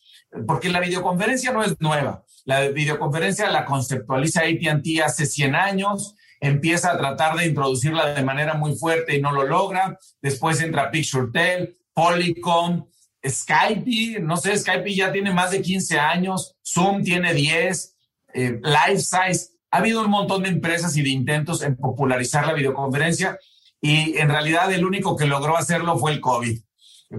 porque la videoconferencia no es nueva. La videoconferencia la conceptualiza ATT hace 100 años, empieza a tratar de introducirla de manera muy fuerte y no lo logra. Después entra PictureTel, Polycom, Skype, no sé, Skype ya tiene más de 15 años, Zoom tiene 10, eh, LifeSize. Ha habido un montón de empresas y de intentos en popularizar la videoconferencia y en realidad el único que logró hacerlo fue el COVID.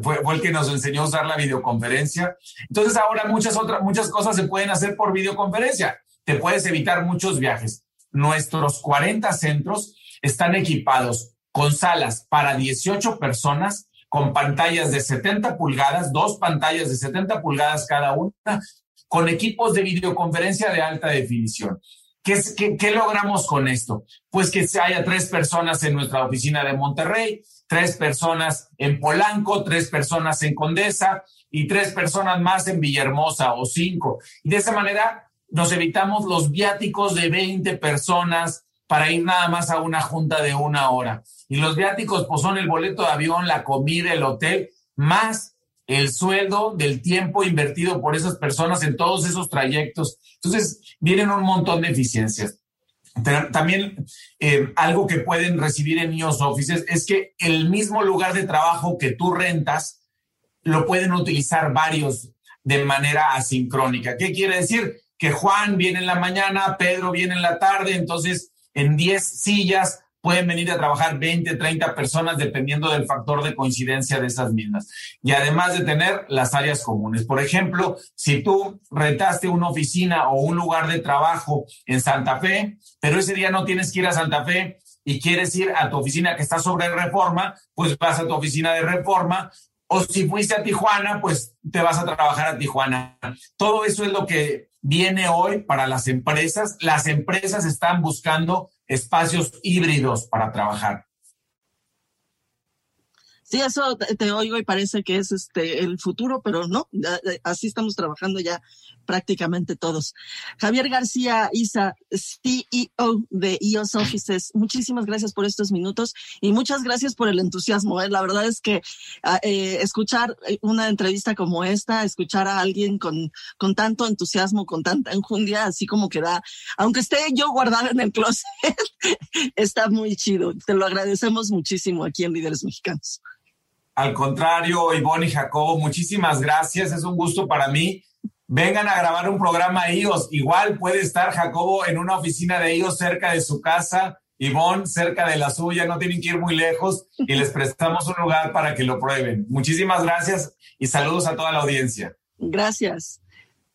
Fue, fue, el que nos enseñó a usar la videoconferencia. Entonces ahora muchas otras, muchas cosas se pueden hacer por videoconferencia. Te puedes evitar muchos viajes. Nuestros 40 centros están equipados con salas para 18 personas, con pantallas de 70 pulgadas, dos pantallas de 70 pulgadas cada una, con equipos de videoconferencia de alta definición. ¿Qué, qué, logramos con esto? Pues que haya tres personas en nuestra oficina de Monterrey, tres personas en Polanco, tres personas en Condesa y tres personas más en Villahermosa o cinco. Y de esa manera nos evitamos los viáticos de 20 personas para ir nada más a una junta de una hora. Y los viáticos pues son el boleto de avión, la comida, el hotel, más el sueldo del tiempo invertido por esas personas en todos esos trayectos. Entonces, vienen un montón de eficiencias. También eh, algo que pueden recibir en IOS Offices es que el mismo lugar de trabajo que tú rentas lo pueden utilizar varios de manera asincrónica. ¿Qué quiere decir? Que Juan viene en la mañana, Pedro viene en la tarde, entonces en 10 sillas pueden venir a trabajar 20, 30 personas dependiendo del factor de coincidencia de esas mismas. Y además de tener las áreas comunes. Por ejemplo, si tú rentaste una oficina o un lugar de trabajo en Santa Fe, pero ese día no tienes que ir a Santa Fe y quieres ir a tu oficina que está sobre reforma, pues vas a tu oficina de reforma. O si fuiste a Tijuana, pues te vas a trabajar a Tijuana. Todo eso es lo que viene hoy para las empresas. Las empresas están buscando espacios híbridos para trabajar. Sí, eso te, oigo y parece que es este el futuro, pero no, así estamos trabajando ya prácticamente todos. Javier García Isa, CEO de EOS Offices, muchísimas gracias por estos minutos y muchas gracias por el entusiasmo. ¿eh? La verdad es que ah, eh, escuchar una entrevista como esta, escuchar a alguien con, con tanto entusiasmo, con tanta enjundia, así como que da, aunque esté yo guardada en el closet, está muy chido. Te lo agradecemos muchísimo aquí en Líderes Mexicanos. Al contrario, Ivonne y Jacobo, muchísimas gracias. Es un gusto para mí. Vengan a grabar un programa IOS. Igual puede estar Jacobo en una oficina de IOS cerca de su casa, Ivonne cerca de la suya. No tienen que ir muy lejos y les prestamos un lugar para que lo prueben. Muchísimas gracias y saludos a toda la audiencia. Gracias.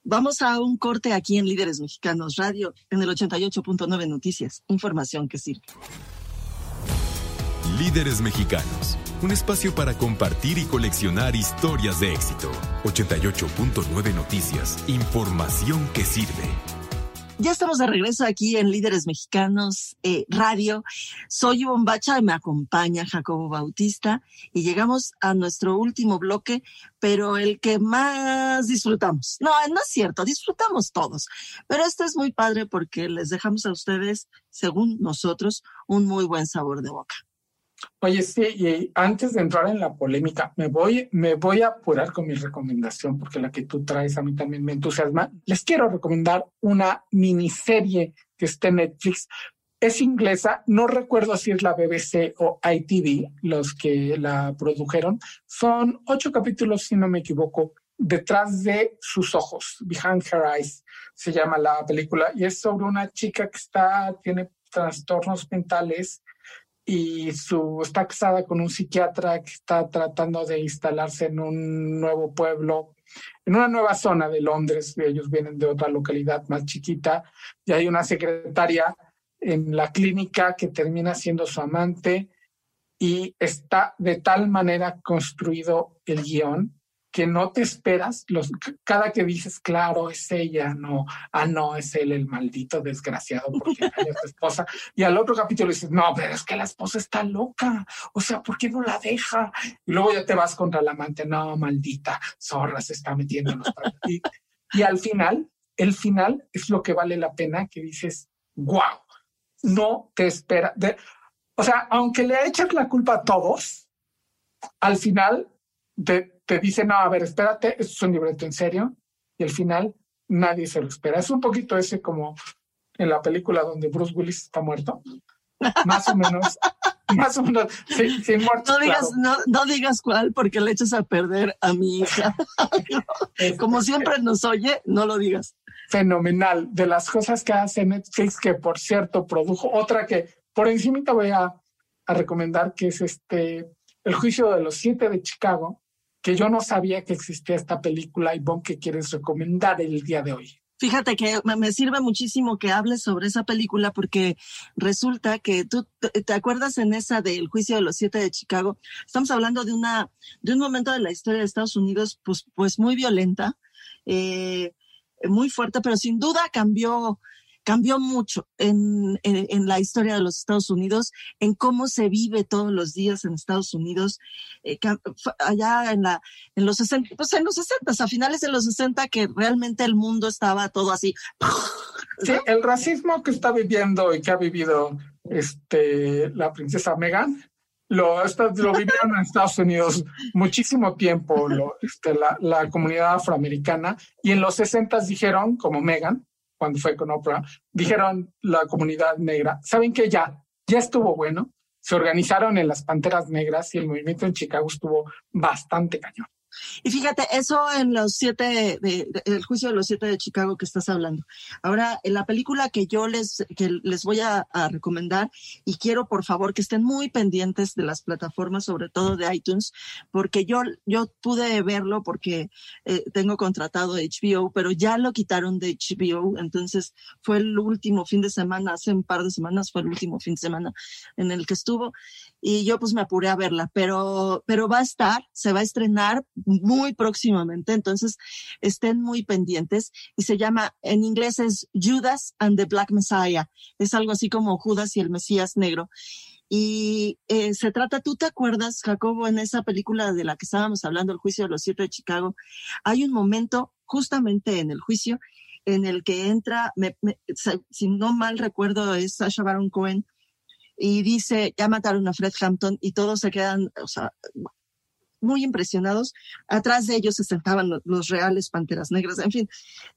Vamos a un corte aquí en Líderes Mexicanos Radio en el 88.9 Noticias. Información que sirve. Líderes Mexicanos un espacio para compartir y coleccionar historias de éxito. 88.9 Noticias, información que sirve. Ya estamos de regreso aquí en Líderes Mexicanos eh, Radio. Soy Ivonne Bacha y me acompaña Jacobo Bautista y llegamos a nuestro último bloque, pero el que más disfrutamos. No, no es cierto, disfrutamos todos, pero esto es muy padre porque les dejamos a ustedes, según nosotros, un muy buen sabor de boca. Oye, sí, y antes de entrar en la polémica, me voy, me voy a apurar con mi recomendación, porque la que tú traes a mí también me entusiasma. Les quiero recomendar una miniserie que está en Netflix. Es inglesa, no recuerdo si es la BBC o ITV los que la produjeron. Son ocho capítulos, si no me equivoco, detrás de sus ojos, Behind Her Eyes, se llama la película, y es sobre una chica que está, tiene trastornos mentales y su, está casada con un psiquiatra que está tratando de instalarse en un nuevo pueblo, en una nueva zona de Londres. Ellos vienen de otra localidad más chiquita y hay una secretaria en la clínica que termina siendo su amante y está de tal manera construido el guion que no te esperas, los, cada que dices, claro, es ella, no, ah, no, es él el maldito desgraciado porque es su esposa. Y al otro capítulo dices, no, pero es que la esposa está loca, o sea, ¿por qué no la deja? Y luego ya te vas contra la amante, no, maldita, zorra, se está metiendo en los y, y al final, el final es lo que vale la pena que dices, wow, no te espera. O sea, aunque le echas la culpa a todos, al final te, te dicen, no, a ver, espérate, esto es un libreto en serio. Y al final nadie se lo espera. Es un poquito ese como en la película donde Bruce Willis está muerto. Más o menos, más o menos, sin, muerto. No digas, no, no, digas cuál, porque le echas a perder a mi hija. Como siempre nos oye, no lo digas. Fenomenal. De las cosas que hace Netflix, que por cierto produjo otra que por encima te voy a, a recomendar, que es este El juicio de los siete de Chicago, que yo no sabía que existía esta película y ¿qué quieres recomendar el día de hoy? Fíjate que me sirve muchísimo que hables sobre esa película porque resulta que tú te acuerdas en esa del juicio de los siete de Chicago. Estamos hablando de una de un momento de la historia de Estados Unidos, pues, pues muy violenta, eh, muy fuerte, pero sin duda cambió cambió mucho en, en, la historia de los Estados Unidos, en cómo se vive todos los días en Estados Unidos, eh, allá en, la, en los 60, pues en los 60, a finales de los 60, que realmente el mundo estaba todo así. Sí, el racismo que está viviendo y que ha vivido este, la princesa Meghan, lo, lo vivieron en Estados Unidos muchísimo tiempo, lo, este, la, la, comunidad afroamericana, y en los 60 dijeron, como Meghan, cuando fue con Oprah, dijeron la comunidad negra, ¿saben que Ya, ya estuvo bueno. Se organizaron en las Panteras Negras y el movimiento en Chicago estuvo bastante cañón. Y fíjate, eso en los siete, de, el juicio de los siete de Chicago que estás hablando. Ahora, en la película que yo les, que les voy a, recomendar y quiero por favor que estén muy pendientes de las plataformas, sobre todo de iTunes, porque yo, yo pude verlo porque eh, tengo contratado HBO, pero ya lo quitaron de HBO, entonces fue el último fin de semana, hace un par de semanas fue el último fin de semana en el que estuvo y yo pues me apuré a verla, pero, pero va a estar, se va a estrenar muy próximamente, entonces estén muy pendientes y se llama, en inglés es Judas and the Black Messiah, es algo así como Judas y el Mesías negro. Y eh, se trata, ¿tú te acuerdas, Jacobo, en esa película de la que estábamos hablando, El juicio de los siete de Chicago? Hay un momento justamente en el juicio en el que entra, si no mal recuerdo, es Sasha Baron Cohen, y dice, ya mataron a Fred Hampton y todos se quedan, o sea, muy impresionados. Atrás de ellos se sentaban los, reales Panteras Negras. En fin,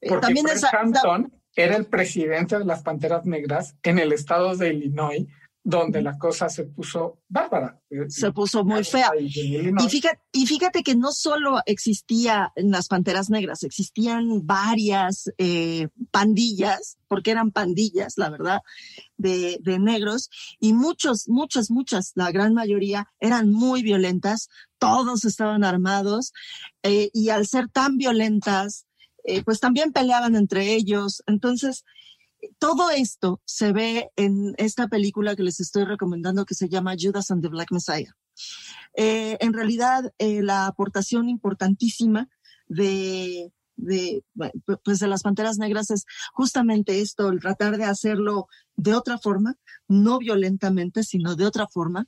eh, también Fred Hampton era el presidente de las Panteras Negras en el estado de Illinois donde la cosa se puso bárbara. Se puso muy fea. Y fíjate, y fíjate que no solo existía en las Panteras Negras, existían varias eh, pandillas, porque eran pandillas, la verdad, de, de, negros, y muchos, muchas, muchas, la gran mayoría eran muy violentas, todos estaban armados, eh, y al ser tan violentas, eh, pues también peleaban entre ellos. Entonces, todo esto se ve en esta película que les estoy recomendando que se llama Judas and the Black Messiah. Eh, en realidad, eh, la aportación importantísima de, pues de las Panteras Negras es justamente esto, el tratar de hacerlo de otra forma, no violentamente, sino de otra forma.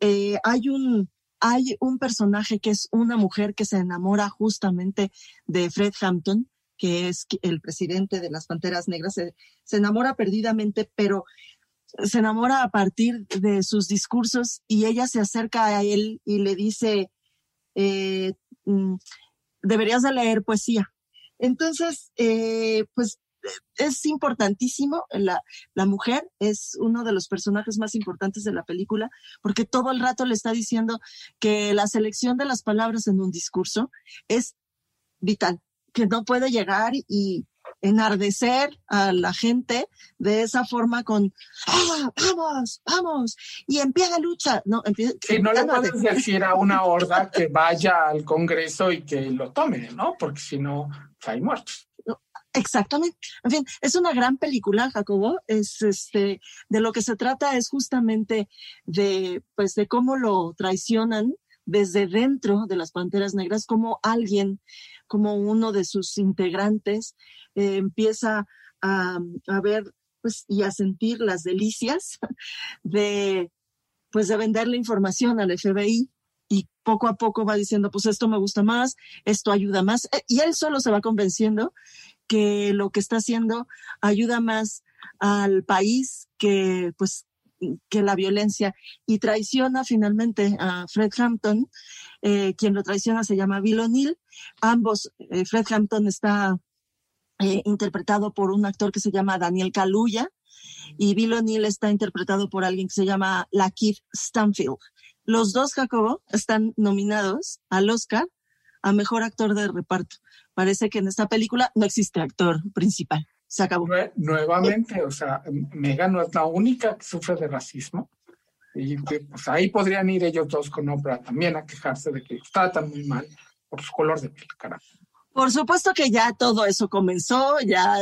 Eh, hay un, hay un personaje que es una mujer que se enamora justamente de Fred Hampton, que es el presidente de las Panteras Negras, se, enamora perdidamente, pero se enamora a partir de sus discursos y ella se acerca a él y le dice, eh, mm, deberías de leer poesía. Entonces, eh, pues es importantísimo, la, la, mujer es uno de los personajes más importantes de la película, porque todo el rato le está diciendo que la selección de las palabras en un discurso es vital que no puede llegar y enardecer a la gente de esa forma con ¡Ah, vamos, vamos, y empieza lucha. No, empieza, no le puedes decir a una horda que vaya al Congreso y que lo tome, ¿no? Porque si no, hay muertos. Exactamente. En fin, es una gran película, Jacobo. Es este, de lo que se trata es justamente de, pues, de cómo lo traicionan desde dentro de las Panteras Negras, como alguien como uno de sus integrantes eh, empieza a, ver pues, y a sentir las delicias de, pues, de vender información al FBI y poco a poco va diciendo, pues esto me gusta más, esto ayuda más, eh, y él solo se va convenciendo que lo que está haciendo ayuda más al país que, pues, que la violencia y traiciona finalmente a Fred Hampton. Eh, quien lo traiciona se llama Bill O'Neill. Ambos, eh, Fred Hampton está eh, interpretado por un actor que se llama Daniel Kaluuya y Bill O'Neill está interpretado por alguien que se llama Lakeith Stanfield. Los dos, Jacobo, están nominados al Oscar a Mejor Actor de Reparto. Parece que en esta película no existe actor principal. Nuevamente, o sea, Megan no es la única que sufre de racismo. Y pues ahí podrían ir ellos dos con Oprah también a quejarse de que los tratan muy mal por su color de piel, carajo. Por supuesto que ya todo eso comenzó, ya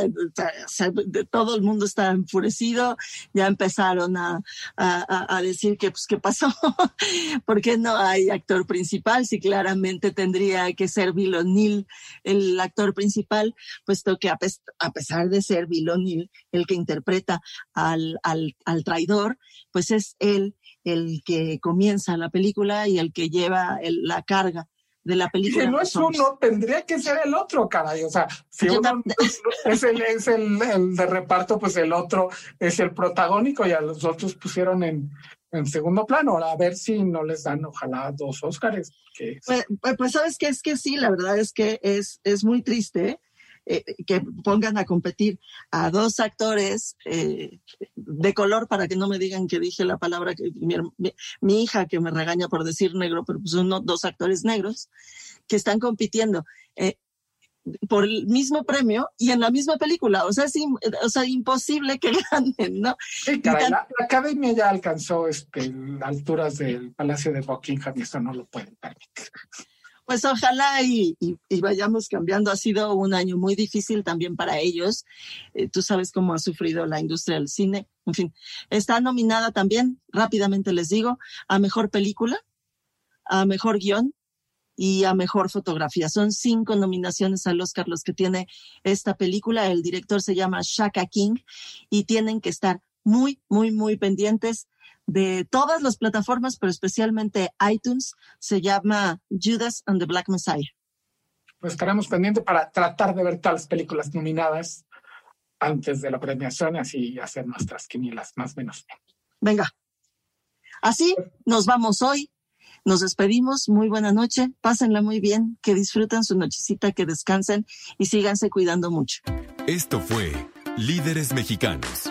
todo el mundo está enfurecido, ya empezaron a, a, a decir que, pues, ¿qué pasó? ¿Por qué no hay actor principal? Si claramente tendría que ser Bill O'Neill el actor principal, puesto que a, pesar de ser Bill O'Neill el que interpreta al, al, al traidor, pues es él el que comienza la película y el que lleva la carga de la película. Si no es uno, tendría que ser el otro, caray. O sea, si uno es, el, es el, el, de reparto, pues el otro es el protagónico y a los otros pusieron en, en segundo plano. Ahora, a ver si no les dan, ojalá, dos Óscares. Pues, pues, pues, sabes que es que sí, la verdad es que es, es muy triste. Eh, que pongan a competir a dos actores eh, de color para que no me digan que dije la palabra que mi, hija que me regaña por decir negro, pero pues son dos actores negros que están compitiendo. Eh, por el mismo premio y en la misma película. O sea, es o sea, imposible que ganen, ¿no? la, academia ya alcanzó este, alturas del Palacio de Buckingham y eso no lo pueden permitir pues ojalá y, vayamos cambiando. Ha sido un año muy difícil también para ellos. Eh, tú sabes cómo ha sufrido la industria del cine. En fin, está nominada también, rápidamente les digo, a mejor película, a mejor guion y a mejor fotografía. Son cinco nominaciones a los los que tiene esta película. El director se llama Shaka King y tienen que estar muy, muy, muy pendientes de todas las plataformas, pero especialmente iTunes, se llama Judas and the Black Messiah. Pues estaremos pendientes para tratar de ver todas las películas nominadas antes de la premiación y así hacer nuestras quinielas más o menos. Venga. Así nos vamos hoy. Nos despedimos. Muy buena noche. Pásenla muy bien. Que disfruten su nochecita, que descansen y síganse cuidando mucho. Esto fue Líderes Mexicanos